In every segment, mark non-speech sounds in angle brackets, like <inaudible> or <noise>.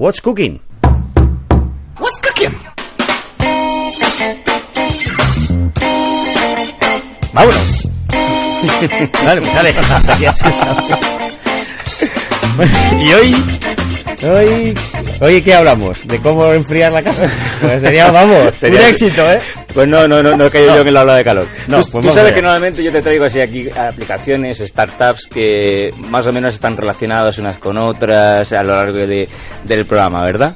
What's Cooking. What's cooking? ¡Vámonos! <laughs> vale, pues dale. <laughs> Y hoy, hoy, hoy ¿qué hablamos? ¿De cómo enfriar la casa? <laughs> Pues sería, vamos, Sería- un éxito, ¿eh? Pues no, no, no, no he <laughs> caído yo en la ola de calor. No, tú pues tú sabes allá. que normalmente yo te traigo así aquí aplicaciones, startups que más o menos están relacionadas unas con otras a lo largo de- del programa, ¿verdad?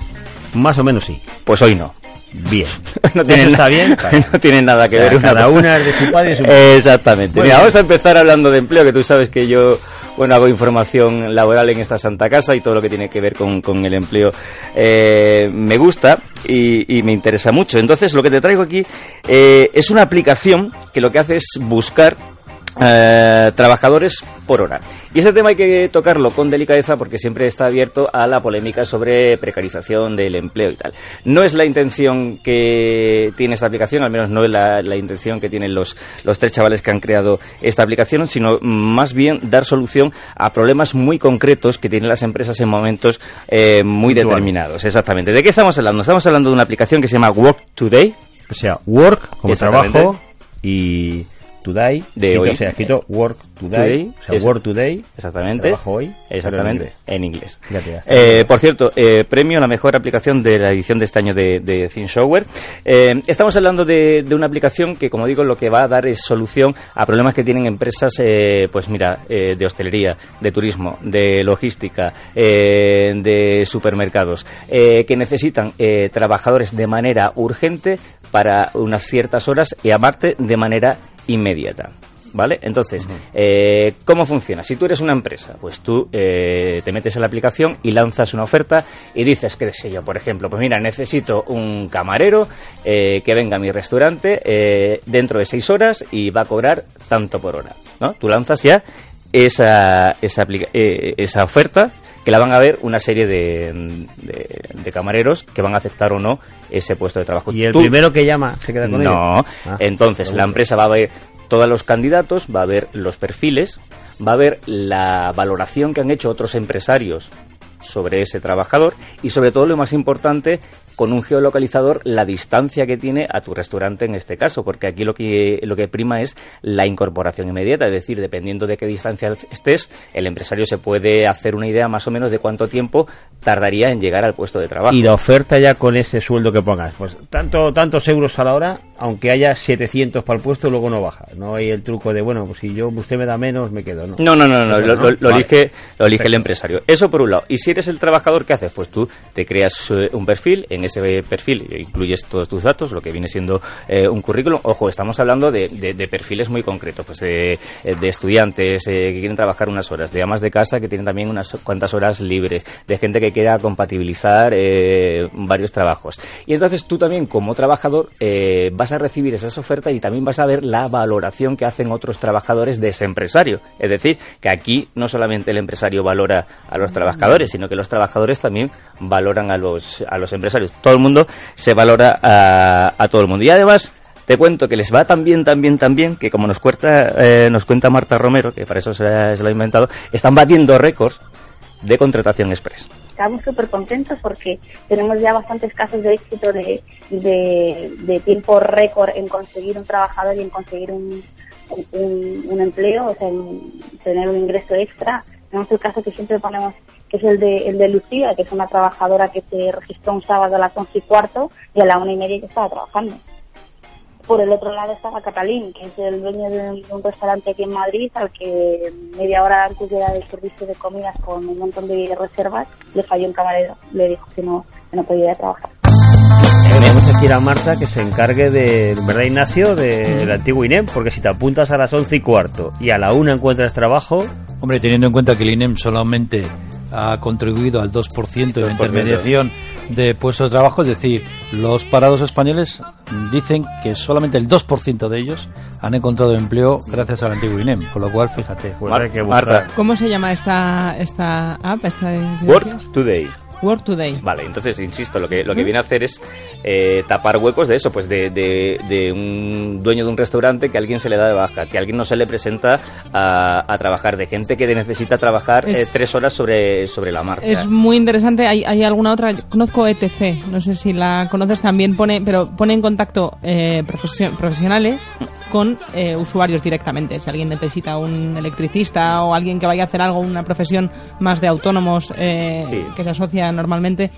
Más o menos sí. Pues hoy no. Bien. <laughs> No tienen, <laughs> está bien. no tienen nada que O sea, ver cada una es de su padre y su Exactamente. Mira, bien. vamos a empezar hablando de empleo, que tú sabes que yo, bueno, hago información laboral en esta santa casa y todo lo que tiene que ver con, con el empleo eh, me gusta y, me interesa mucho. Entonces, lo que te traigo aquí eh, es una aplicación que lo que hace es buscar eh, trabajadores por hora. Y ese tema hay que tocarlo con delicadeza porque siempre está abierto a la polémica sobre precarización del empleo y tal. No es la intención que tiene esta aplicación, al menos no es la, la intención que tienen los, los tres chavales que han creado esta aplicación, sino más bien dar solución a problemas muy concretos que tienen las empresas en momentos eh, muy determinados. Exactamente. ¿De qué estamos hablando? Estamos hablando de una aplicación que se llama Work Today. O sea, work como trabajo y today, De escrito, hoy. o sea, escrito work today, Today, o sea, work today, Exactamente. trabajo hoy, Exactamente. En inglés. Está. Eh, por cierto, eh, premio a la mejor aplicación de la edición de este año de, de ThinkShower. Eh, estamos hablando de, de una aplicación que, como digo, lo que va a dar es solución a problemas que tienen empresas, eh, pues mira, de hostelería, de turismo, de logística, de supermercados, que necesitan trabajadores de manera urgente para unas ciertas horas y aparte de manera inmediata. ¿Vale? Entonces, eh, ¿cómo funciona? Si tú eres una empresa, pues tú eh, te metes en la aplicación y lanzas una oferta y dices, qué sé yo, por ejemplo, pues mira, necesito un camarero eh, que venga a mi restaurante dentro de seis horas y va a cobrar tanto por hora, ¿no? Tú lanzas ya esa, esa, esa oferta que la van a ver una serie de, de- de camareros que van a aceptar o no ese puesto de trabajo. y el Tú- primero que llama se queda con ello. no. Ah, Entonces, la empresa va a ver todos los candidatos, va a ver los perfiles, va a ver la valoración que han hecho otros empresarios sobre ese trabajador y sobre todo lo más importante con un geolocalizador la distancia que tiene a tu restaurante en este caso porque aquí lo que lo que prima es la incorporación inmediata es decir dependiendo de qué distancia estés el empresario se puede hacer una idea más o menos de cuánto tiempo tardaría en llegar al puesto de trabajo Y la oferta ya con ese sueldo que pongas, pues tanto tantos euros a la hora, aunque haya 700 para el puesto, luego no baja. No hay el truco de, bueno, pues si yo usted me da menos, me quedo, ¿no? No, no, no, lo, no. lo- lo Vale. elige, lo elige el empresario. Eso por un lado. Y si eres el trabajador, ¿qué haces? Pues tú te creas eh, un perfil, en ese perfil incluyes todos tus datos, lo que viene siendo eh, un currículum. Ojo, estamos hablando de, de- perfiles muy concretos, pues de, de estudiantes eh, que quieren trabajar unas horas, de amas de casa que tienen también unas cuantas horas libres, de gente que quiera compatibilizar eh, varios trabajos. Y entonces tú también, como trabajador, eh, vas a recibir esas ofertas y también vas a ver la valoración que hacen otros trabajadores de ese empresario. Es decir, que aquí no solamente el empresario valora a los trabajadores, sino que los trabajadores también valoran a los, a los empresarios. Todo el mundo se valora a, a todo el mundo. Y además, te cuento que les va tan bien, tan bien, tan bien, que como nos cuenta, eh, nos cuenta Marta Romero, que para eso se, lo ha inventado, están batiendo récords de contratación express. estamos súper contentos porque tenemos ya bastantes casos de éxito de, de, tiempo récord en conseguir un trabajador y en conseguir un, un, un empleo, o sea, en tener un ingreso extra. Tenemos el caso que siempre ponemos, es el de, el de Lucía, que es una trabajadora que se registró un sábado a las once y cuarto y a la una y media ya estaba trabajando. Por el otro lado estaba Catalín, que es el dueño de un, de un restaurante aquí en Madrid, al que media hora antes de dar el servicio de comidas con un montón de reservas, le falló un camarero. Le dijo que no, que no podía ir a trabajar. Podríamos decir a Marta que se encargue de, ¿verdad, Ignacio? Del antiguo INEM, porque si te apuntas a las once y cuarto y a la una encuentras trabajo, Hombre, teniendo en cuenta que el INEM solamente ha contribuido al 2% de la 2%. intermediación de puestos de trabajo, es decir, los parados españoles dicen que solamente el 2% de ellos han encontrado empleo gracias al antiguo INEM, con lo cual, fíjate. pues Mar- hay que buscar. Marta. ¿Cómo se llama esta, esta app? Esta Work Today. Today. Vale, entonces, insisto, lo que, lo que viene a hacer es eh, tapar huecos de eso, pues de, de, de un dueño de un restaurante que a alguien se le da de baja, que a alguien no se le presenta a, a trabajar, de gente que necesita trabajar Es- eh, tres horas sobre, sobre la marcha. Es muy interesante. Hay, hay alguna otra. yo Conozco ETC. No sé si la conoces también. Pone, pero pone en contacto eh, profesio- profesionales con eh, usuarios directamente. Si alguien necesita un electricista o alguien que vaya a hacer algo, una profesión más de autónomos eh, Sí. que se asocia normalmente,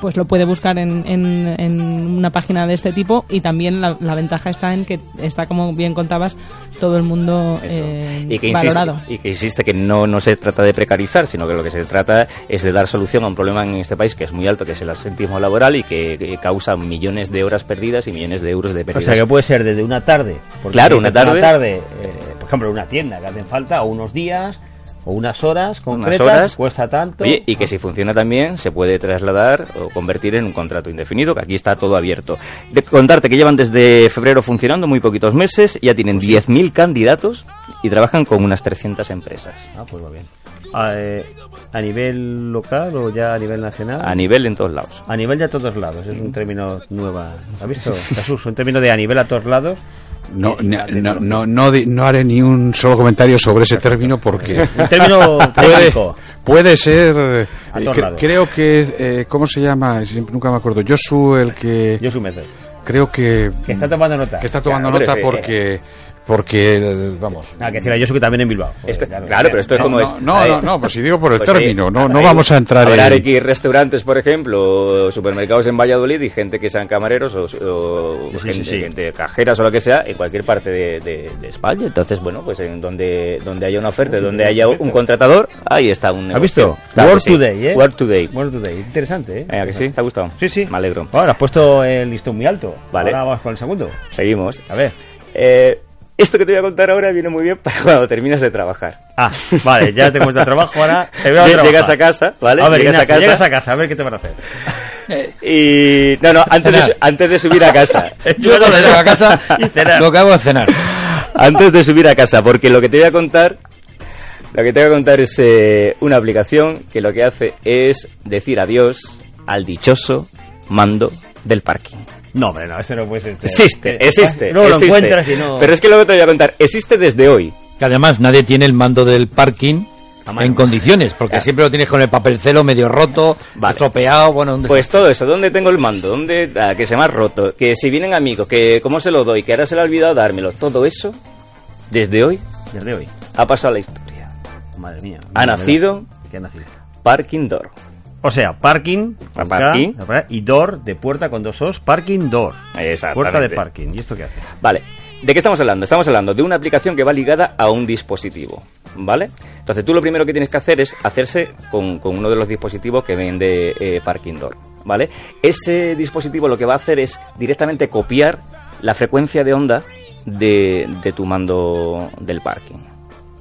pues lo puede buscar en, en- en una página de este tipo. Y también la, la ventaja está en que está, como bien contabas, todo el mundo eh, y que insiste, valorado. y que insiste que no, no se trata de precarizar, sino que lo que se trata es de dar solución a un problema en este país que es muy alto, que es el asentismo laboral y que, que causa millones de horas perdidas y millones de euros de O pérdidas. sea, que puede ser desde una tarde. porque Claro, una tarde. eh, por ejemplo, en una tienda que hacen falta, o unos días, o unas horas concretas, horas. cuesta tanto. Oye, y que si funciona también se puede trasladar o convertir en un contrato indefinido, que aquí está todo abierto. De contarte que llevan desde febrero funcionando muy poquitos meses, ya tienen 10.000 candidatos y trabajan con unas 300 empresas. Ah, pues va bien. A, eh, ¿A nivel local o ya a nivel nacional? A nivel en todos lados. A nivel de a todos lados, es un término nueva. ¿Has visto, Jesús? Un término de a nivel a todos lados. No, no, no, no, no haré ni un solo comentario sobre ese término porque <laughs> Un término puede, puede ser. eh, cre- creo que. eh, ¿Cómo se llama? Nunca me acuerdo. Josu, el que. Yo soy Mezer. Creo que. Que está tomando nota. que está tomando Claro, nota pero sí, porque. Porque. eh, Vamos. Ah, que decía yo soy que también en Bilbao. Joder, Este- claro, pero esto es No, como no, es. no, no, no, pues si digo por el Pues, término, no, no vamos a entrar habrá en. aquí restaurantes, por ejemplo, o supermercados en Valladolid y gente que sean camareros o, o Sí, sí, gente, sí. gente cajeras o lo que sea en cualquier parte de, de- de España. Entonces, bueno, pues en donde, donde haya una oferta, donde haya un contratador, ahí está un ¿Has visto? Claro sí. Today, ¿eh? Work Today. Bueno, today. Interesante, ¿eh? Eh, ¿a que sí? ¿Te ha gustado? Sí, sí. Me alegro. Ahora has puesto el listón muy alto. Vale. Ahora vamos con el segundo. Seguimos. A ver. Eh, esto que te voy a contar ahora viene muy bien para <laughs> cuando terminas de trabajar. Ah, vale, ya te cuesta trabajo, ahora te voy a trabajar. Llegas a casa, ¿vale? A ver, llegas, Ignacio, a casa, llegas a casa, a ver qué te van a hacer. y... No, no, antes de, antes de subir a casa. <laughs> Yo cuando llego a casa, Y cenar. lo que hago es cenar. antes de subir a casa, porque lo que te voy a contar, lo que te voy a contar es eh, una aplicación que lo que hace es decir adiós al dichoso mando del parking. No, hombre, no, este no puede ser. Existe, existe, Luego lo existe. encuentras y no. Pero es que luego te voy a contar, existe desde hoy. Que además nadie tiene el mando del parking en condiciones, porque Claro. siempre lo tienes con el papelcelo medio roto, Vale. estropeado, bueno, un Pues todo eso, ¿dónde tengo el mando? ¿Dónde? ah, que se me ha roto, que si vienen amigos, que cómo se lo doy, que ahora se le ha olvidado dármelo, todo eso, desde hoy, Desde hoy. ha pasado a la historia. Madre mía. Ha nacido ¿Qué ha nacido? Parking Door. O sea, parking, y door de puerta con dos os, parking door. Puerta de parking. ¿Y esto qué hace? Vale. ¿De qué estamos hablando? Estamos hablando de una aplicación que va ligada a un dispositivo, ¿vale? Entonces tú lo primero que tienes que hacer es hacerse con, con uno de los dispositivos que vende eh, Parking Door, ¿vale? Ese dispositivo lo que va a hacer es directamente copiar la frecuencia de onda de, de tu mando del parking,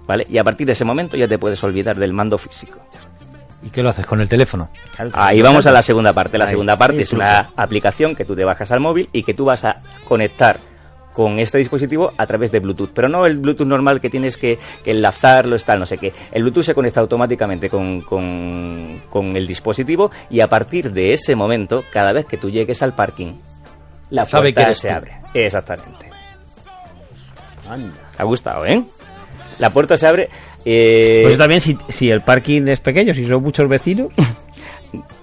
¿vale? Y a partir de ese momento ya te puedes olvidar del mando físico. ¿Y qué lo haces con el teléfono? Ahí vamos a la segunda parte. La Ahí, segunda parte es una aplicación que tú te bajas al móvil y que tú vas a conectar con este dispositivo a través de Bluetooth, pero no el Bluetooth normal que tienes que, que enlazarlo, tal, no sé qué. El Bluetooth se conecta automáticamente con, con, con el dispositivo y a partir de ese momento, cada vez que tú llegues al parking, la Sabe puerta que se tú. abre. Exactamente. Anda. ¿Te ha gustado, eh? La puerta se abre. Eh, Pues también si, si el parking es pequeño, si son muchos vecinos. <laughs>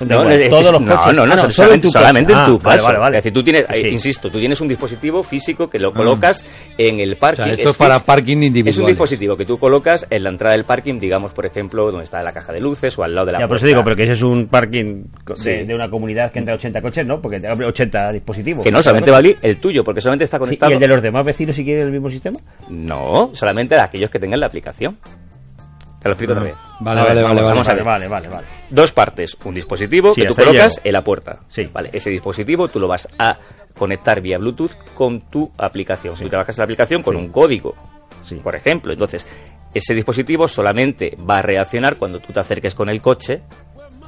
No, igual, es- todos los no, coches. no, no, Ah, solo- solo en tu solamente en tu Ah, vale, caso. vale, vale. Es decir, tú tienes, eh, Sí. insisto, tú tienes un dispositivo físico que lo colocas en el parking. O sea, esto es para parking Es un dispositivo que tú colocas en la entrada del parking, digamos, por ejemplo, donde está la caja de luces o al lado de la Ya, por eso digo, pero que ese es un parking de, Sí. de una comunidad que entra 80 coches, ¿no? Porque te abre 80 dispositivos. Que no, solamente va a abrir el tuyo, porque solamente está Sí, conectado. ¿Y el de los demás vecinos si quieren el mismo sistema? No, solamente de aquellos que tengan la aplicación. Te lo explico otra vez. Vale, vale, vale, vale. vamos a ver. Vale, vale, vale. Dos partes. Un dispositivo Sí, que tú colocas llego. en la puerta. Sí. Vale, ese dispositivo tú lo vas a conectar vía Bluetooth con tu aplicación. Si tú trabajas en la aplicación con Sí. un código, Sí. por ejemplo. Entonces, ese dispositivo solamente va a reaccionar cuando tú te acerques con el coche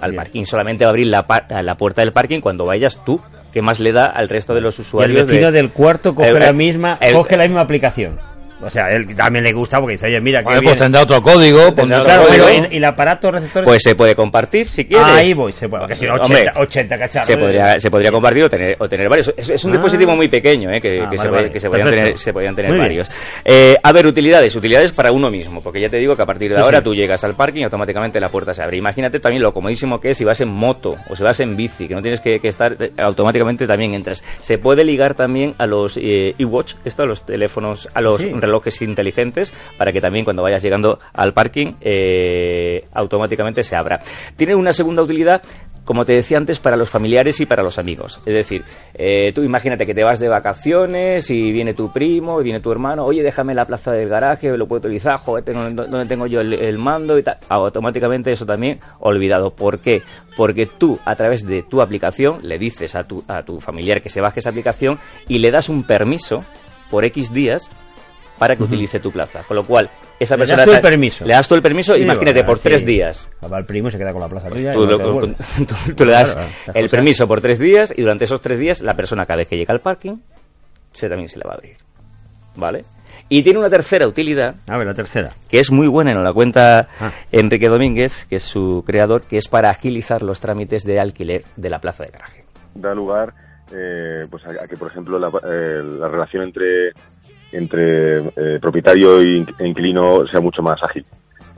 al Bien. parking. Solamente va a abrir la, pa- la puerta del parking cuando vayas tú, que más le da al resto de los Y el usuarios. vecino de- del cuarto coge El- la el- misma el- coge la misma aplicación. O sea, él también le gusta porque dice, oye, mira, que Bueno, pues tendrá otro código, pondrá otro Claro, código. pero ¿y, y el aparato receptor? Pues se puede compartir si quieres. Ahí voy, se puede. Porque si no, Hombre, 80, 80 cacharros. se podría, se podría compartir o tener, o tener varios. Es, es un Ah. dispositivo muy pequeño, ¿eh? que, Ah, que se, vale, puede- vale. que se podían tener, se podían tener Muy varios. Eh, a ver, utilidades. Utilidades para uno mismo, porque ya te digo que a partir de Sí, ahora sí. tú llegas al parking y automáticamente la puerta se abre. Imagínate también lo comodísimo que es si vas en moto o si vas en bici, que no tienes que, que estar, eh, automáticamente también entras. Se puede ligar también a los eh, e-watch, esto a los teléfonos, a los Sí. Relojes inteligentes, para que también cuando vayas llegando al parking eh, automáticamente se abra. Tiene una segunda utilidad como te decía antes, para los familiares y para los amigos. Es decir, eh, tú imagínate que te vas de vacaciones y viene tu primo y viene tu hermano, oye, déjame la plaza del garaje, lo puedo utilizar, joder, tengo, ¿dónde tengo yo el, el mando y tal? Automáticamente eso también olvidado. ¿Por qué? Porque tú, a través de tu aplicación, le dices a tu, a tu familiar que se baje esa aplicación y le das un permiso por X días para que utilice tu plaza. Con lo cual, esa Le das persona... tú el permiso. Le das tú el permiso, Sí, imagínate, bueno, por sí. tres días. Va el primo y se queda con la plaza tuya. y Tú, no lo- te devuelve. <laughs> tú- tú le das Claro, el cosas. permiso por tres días y durante esos tres días la persona cada vez que llega al parking se también se le va a abrir. ¿Vale? Y tiene una tercera utilidad A ver, la tercera. que es muy buena, nos la cuenta Ah. Enrique Domínguez, que es su creador, que es para agilizar los trámites de alquiler de la plaza de garaje. da lugar eh, pues a, a que, por ejemplo, la, eh, la relación entre, entre eh, propietario e in- inquilino sea mucho más ágil.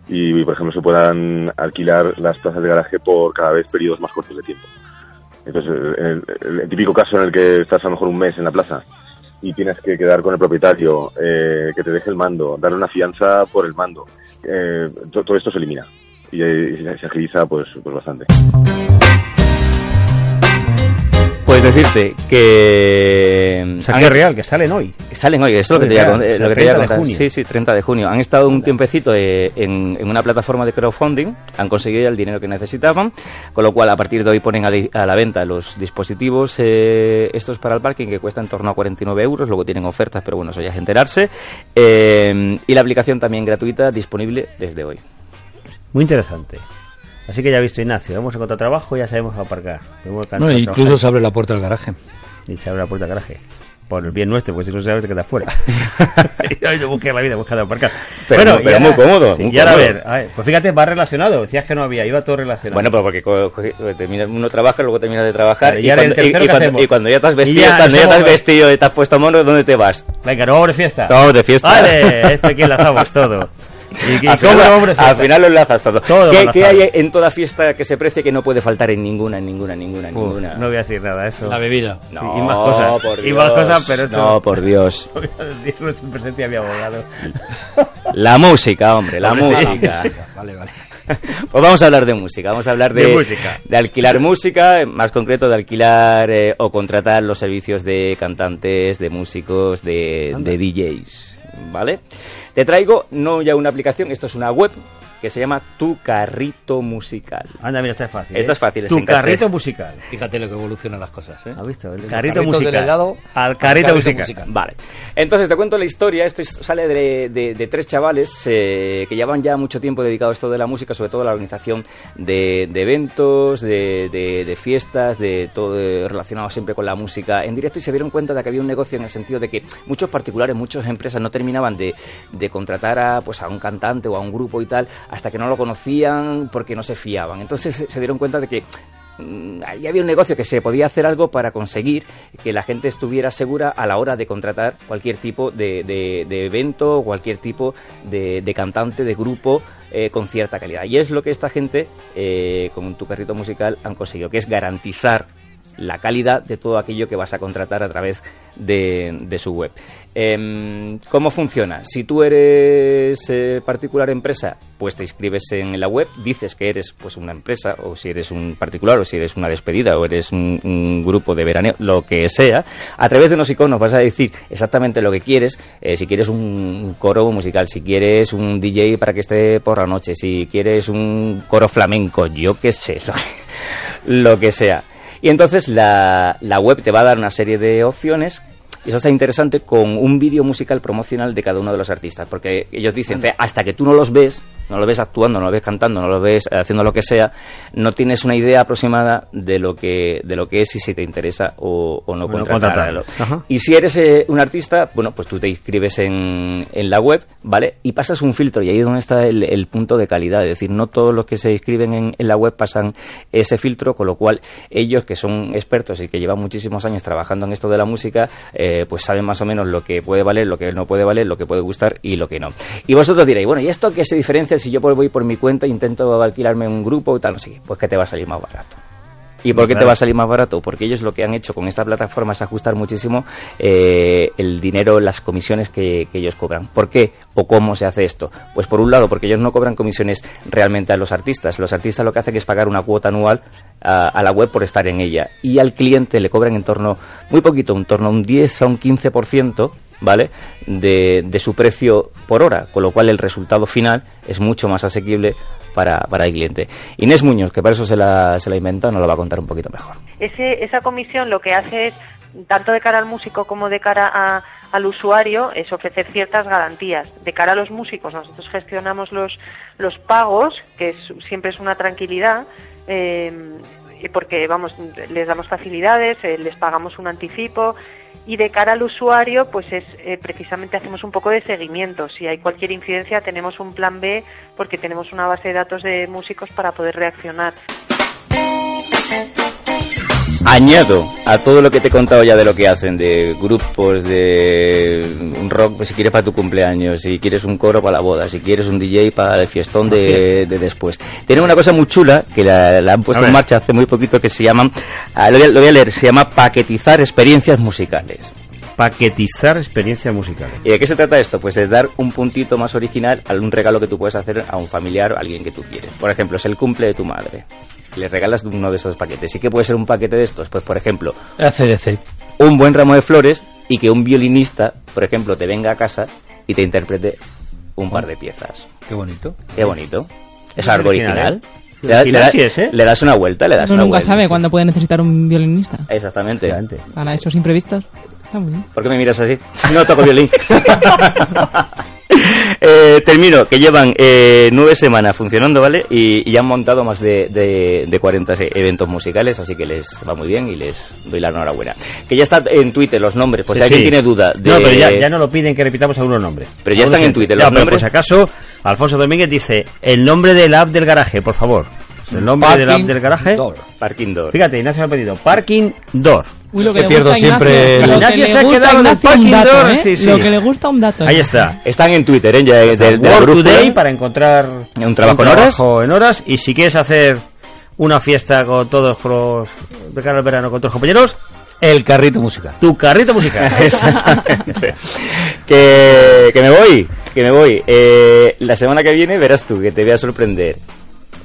Y, por ejemplo, se puedan alquilar las plazas de garaje por cada vez periodos más cortos de tiempo. Entonces, el, típico caso en el que estás a lo mejor un mes en la plaza y tienes que quedar con el propietario, eh, que te deje el mando, darle una fianza por el mando, eh, to- todo esto se elimina y, eh, se agiliza pues, pues bastante. Puedes decirte que... O sea, que es real, que salen hoy. Salen hoy, eso es lo que te quería, con- eh, quería 30 de contar. junio. Sí, sí, 30 de junio. Han estado un tiempecito eh, en, en una plataforma de crowdfunding, han conseguido ya el dinero que necesitaban, con lo cual a partir de hoy ponen a, di- a la venta los dispositivos eh, estos para el parking que cuestan en torno a 49 euros, luego tienen ofertas, pero bueno, eso ya es enterarse. Eh, y la aplicación también gratuita disponible desde hoy. Muy interesante. Así que ya ha visto Ignacio, vamos a encontrar trabajo, ya sabemos aparcar. Hemos No, incluso se abre la puerta del garaje. Y se abre la puerta del garaje. Por el bien nuestro, pues si no sabes te quedas fuera. <laughs> <laughs> y buscar la vida, buscar aparcar. Pero y pero ahora- muy cómodo, sí, muy y ahora a ver, a ver, pues fíjate, va relacionado. Decías que no había, iba todo relacionado. Bueno, pues porque co- co- termina- uno trabaja, luego termina de trabajar Vale, y y, cuando, y- y ¿qué cuando- y cuando ya te has Y vestido, ya cuando ya te has vestido y te has puesto mono, ¿dónde te vas? Venga, no vamos de fiesta. No, vamos de fiesta. Vale, esto aquí enlazamos todo. <laughs> ¿Y, y al, final, al final lo enlazas todo. Todo ¿Qué, hay en toda fiesta que se precie que no puede faltar en ninguna, en ninguna, en ninguna, en ninguna? no voy a decir nada, eso. La bebida. No, y más cosas. por Y más Dios. cosas, pero esto- No, por Dios. No <laughs> voy a decirlo sin presencia de mi abogado. <laughs> La música, hombre, la Hombre, sí. música. Vale, vale. <laughs> Pues vamos a hablar de música, vamos a hablar de, De música. de alquilar música, más concreto de alquilar eh, o contratar los servicios de cantantes, de músicos, de DJs, ¿vale? Te traigo no ya una aplicación, esto es una web que se llama Tu Carrito Musical. Anda, mira, esta es fácil. Esta ¿eh? es fácil, Tu carrito musical. Fíjate lo que evolucionan las cosas, ¿eh? ¿Has visto? El carrito, carrito musical. al carrito, al carrito musical. musical. Vale, entonces te cuento la historia. Esto es- sale de, de- de tres chavales eh, que llevan ya mucho tiempo dedicados a esto de la música, sobre todo a la organización de, de eventos, de, de- de fiestas, de todo relacionado siempre con la música en directo y se dieron cuenta de que había un negocio en el sentido de que muchos particulares, muchas empresas no terminaban de, de contratar a, pues, a un cantante o a un grupo y tal hasta que no lo conocían porque no se fiaban. Entonces se- dieron cuenta de que mm, ahí había un negocio que se podía hacer algo para conseguir que la gente estuviera segura a la hora de contratar cualquier tipo de, de- de evento cualquier tipo de, de cantante, de grupo eh, con cierta calidad. Y es lo que esta gente eh, con tu carrito musical han conseguido, que es garantizar la calidad de todo aquello que vas a contratar a través de, su web. Em, ¿Cómo funciona? Si tú eres eh, particular empresa, pues te inscribes en la web, dices que eres pues una empresa, o si eres un particular, o si eres una despedida, o eres un, grupo de veraneo, lo que sea. A través de unos iconos vas a decir exactamente lo que quieres. eh, si quieres un coro musical, si quieres un DJ para que esté por la noche, si quieres un coro flamenco, yo qué sé, <laughs> lo que sea. Y entonces la, la web te va a dar una serie de opciones y eso está interesante, con un vídeo musical promocional de cada uno de los artistas, porque ellos dicen, hasta que tú no los ves, no lo ves actuando, no lo ves cantando, no lo ves haciendo lo que sea, no tienes una idea aproximada de lo que, de lo que es y si te interesa o, o no Bueno, contratarlo. Y si eres eh, un artista, bueno, pues tú te inscribes en, en la web, ¿vale? Y pasas un filtro y ahí es donde está el, el punto de calidad. Es decir, no todos los que se inscriben en, en la web pasan ese filtro, con lo cual ellos que son expertos y que llevan muchísimos años trabajando en esto de la música, eh, pues saben más o menos lo que puede valer, lo que no puede valer, lo que puede gustar y lo que no. Y vosotros diréis, bueno, ¿y esto qué se diferencia si yo voy por mi cuenta e intento alquilarme un grupo y tal? No? Pues que te va a salir más barato. ¿Y por qué te va a salir más barato? Porque ellos lo que han hecho con esta plataforma es ajustar muchísimo eh, el dinero, las comisiones que, que ellos cobran. ¿Por qué o cómo se hace esto? Pues por un lado, porque ellos no cobran comisiones realmente a los artistas. Los artistas lo que hacen es pagar una cuota anual a, a la web por estar en ella. Y al cliente le cobran en torno, muy poquito, en torno a un 10 a un 15%. ¿Vale? De, de su precio por hora, con lo cual el resultado final es mucho más asequible para, para el cliente. Inés Muñoz, que para eso se la, se la inventa, nos lo va a contar un poquito mejor. Ese, esa comisión lo que hace es, tanto de cara al músico como de cara al usuario, es ofrecer ciertas garantías. De cara a los músicos, nosotros gestionamos los, los pagos, que siempre es una tranquilidad, eh, porque vamos, les damos facilidades, eh, les pagamos un anticipo. Y de cara al usuario, pues es eh, precisamente hacemos un poco de seguimiento. Si hay cualquier incidencia, tenemos un plan B porque tenemos una base de datos de músicos para poder reaccionar. Añado a todo lo que te he contado ya de lo que hacen, de grupos, de un rock, pues si quieres para tu cumpleaños, si quieres un coro para la boda, si quieres un DJ para el fiestón de, de después. Tienen una cosa muy chula que la, la han puesto en marcha hace muy poquito que se llaman, ah, lo, voy a, lo voy a leer, se llama paquetizar experiencias musicales. Paquetizar experiencias musicales. ¿Y de qué se trata esto? Pues de dar un puntito más original a un regalo que tú puedes hacer a un familiar o a alguien que tú quieres. Por ejemplo, es el cumple de tu madre. Le regalas uno de esos paquetes. ¿Y qué puede ser un paquete de estos? Pues, por ejemplo, ACDC. un buen ramo de flores y que un violinista, por ejemplo, te venga a casa y te interprete un par de piezas. Qué bonito. Qué bonito. Es algo original, original. Le, da- le da- sí es, ¿eh? le das una vuelta, le das Uno una nunca vuelta. sabe cuándo puede necesitar un violinista. Exactamente. Para esos imprevistos. ¿Por qué me miras así? No toco violín. <laughs> Eh, termino, que llevan eh, nueve semanas funcionando, ¿vale? Y, y han montado más de, de, de 40 se- eventos musicales, así que les va muy bien y les doy la enhorabuena. Que ya está en Twitter los nombres, pues si Sí, alguien sí. tiene duda de... No, pero ya, ya no lo piden que repitamos algunos nombres. Pero ya están en Twitter, los nombres. por si acaso, Alfonso Domínguez dice el nombre del app del garaje, por favor. El nombre del Parking del garaje. Door. Parking Door. Fíjate, Ignacio me ha pedido Parking Door. Uy, lo que Que le pierdo gusta Ignacio, siempre el- lo que Ignacio se ha quedado en el Ignacio, un parking dato, door, ¿eh? sí, sí. Lo que le gusta un dato. Ahí está. Están en Twitter, ¿eh? Ya, de, de la Work. Today para encontrar Un trabajo en horas. en horas. Y si quieres hacer una fiesta con todos los de cara al verano con todos los compañeros, El carrito musical. tu carrito musical. <laughs> Exactamente. que, que me voy, que me voy. Eh, la semana que viene verás tú, que te voy a sorprender.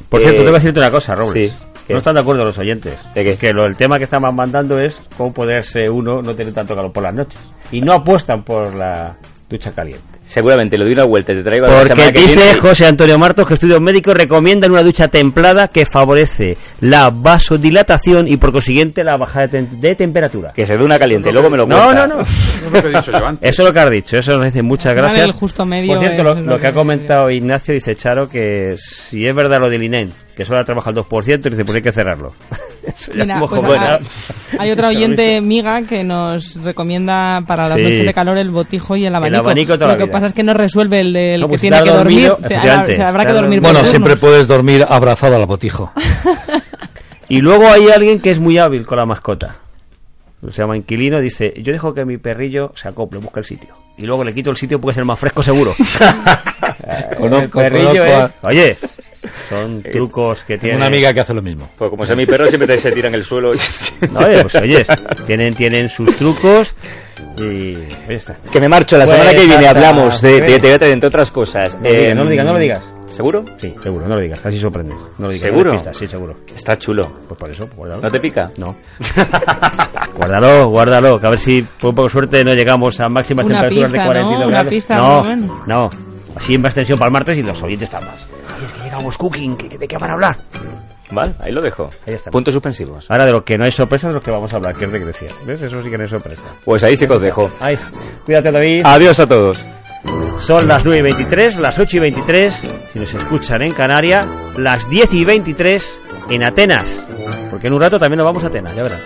Por cierto, Eh, tengo que decirte una cosa, Robles. sí, ¿qué? No están de acuerdo los oyentes. ¿De qué? Que lo, el tema que estaban mandando es cómo poderse uno no tener tanto calor por las noches. Y no apuestan por la ducha caliente. Seguramente le doy una vuelta y te traigo la Porque semana que dice viene. José Antonio Martos que estudios médicos recomiendan una ducha templada que favorece la vasodilatación y por consiguiente la bajada de, de temperatura. Que se dé una caliente, luego me lo No, cuenta. no, no. <laughs> Es lo que he dicho yo antes. Eso es lo que has dicho, eso nos dice muchas gracias. el justo medio Por cierto, lo, lo lo que que ha comentado Ignacio dice Charo que si es verdad lo del INEN, que solo ha trabajado el 2%, dice pues hay que cerrarlo. <laughs> Eso ya Mira, pues joder, hay, ¿no? otra oyente miga que nos recomienda para las Sí. noches de calor el botijo y el abanico. abanico toda Lo la que vida. pasa es que no resuelve el, del No, que pues tiene estar que dormir. dormido, Te- efectivamente, se habrá que dormir Bueno, siempre puedes dormir abrazado al botijo. <laughs> Y luego hay alguien que es muy hábil con la mascota. Se llama inquilino, dice, yo dejo que mi perrillo se acople, busca el sitio. Y luego le quito el sitio porque es el más fresco seguro. Eh, <laughs> Conozco, el perrillo, conozco eh. Oye, son <laughs> trucos que tiene... una amiga que hace lo mismo. Pues como sea mi perro, siempre te- se tira en el suelo. <laughs> No, oye, pues oye, tienen, tienen sus trucos y... ahí está. que me marcho. La Pues semana que viene hasta- hablamos de, de, de, de- entre otras cosas. No lo digas, no lo Eh, digas, no lo digas. ¿Seguro? Sí, seguro, no lo digas, casi sorprendes. No lo digas, ¿Seguro? pistas, sí, seguro. Está chulo. Pues por eso, guárdalo. ¿No te pica? No. <laughs> guárdalo, guárdalo, que a ver si por un poco de suerte no llegamos a máximas Una temperaturas pista, de 42 ¿no? Una grados. pista, no, no. Así en más tensión para el martes y los oyentes están más. Oye, es que llegamos cooking, ¿qué- ¿de qué van a hablar? Vale, ahí lo dejo. Ahí está. Puntos suspensivos. Ahora de lo que no hay sorpresa es lo que vamos a hablar, que es de Grecia. ¿Ves? Eso sí que no es sorpresa. Pues ahí sí que os dejo. Ay, cuídate David. Adiós a todos. Son las 9 y 23, las 8 y 23, si nos escuchan en Canarias, las 10 y 23 en Atenas. Porque en un rato también nos vamos a Atenas, ya verán.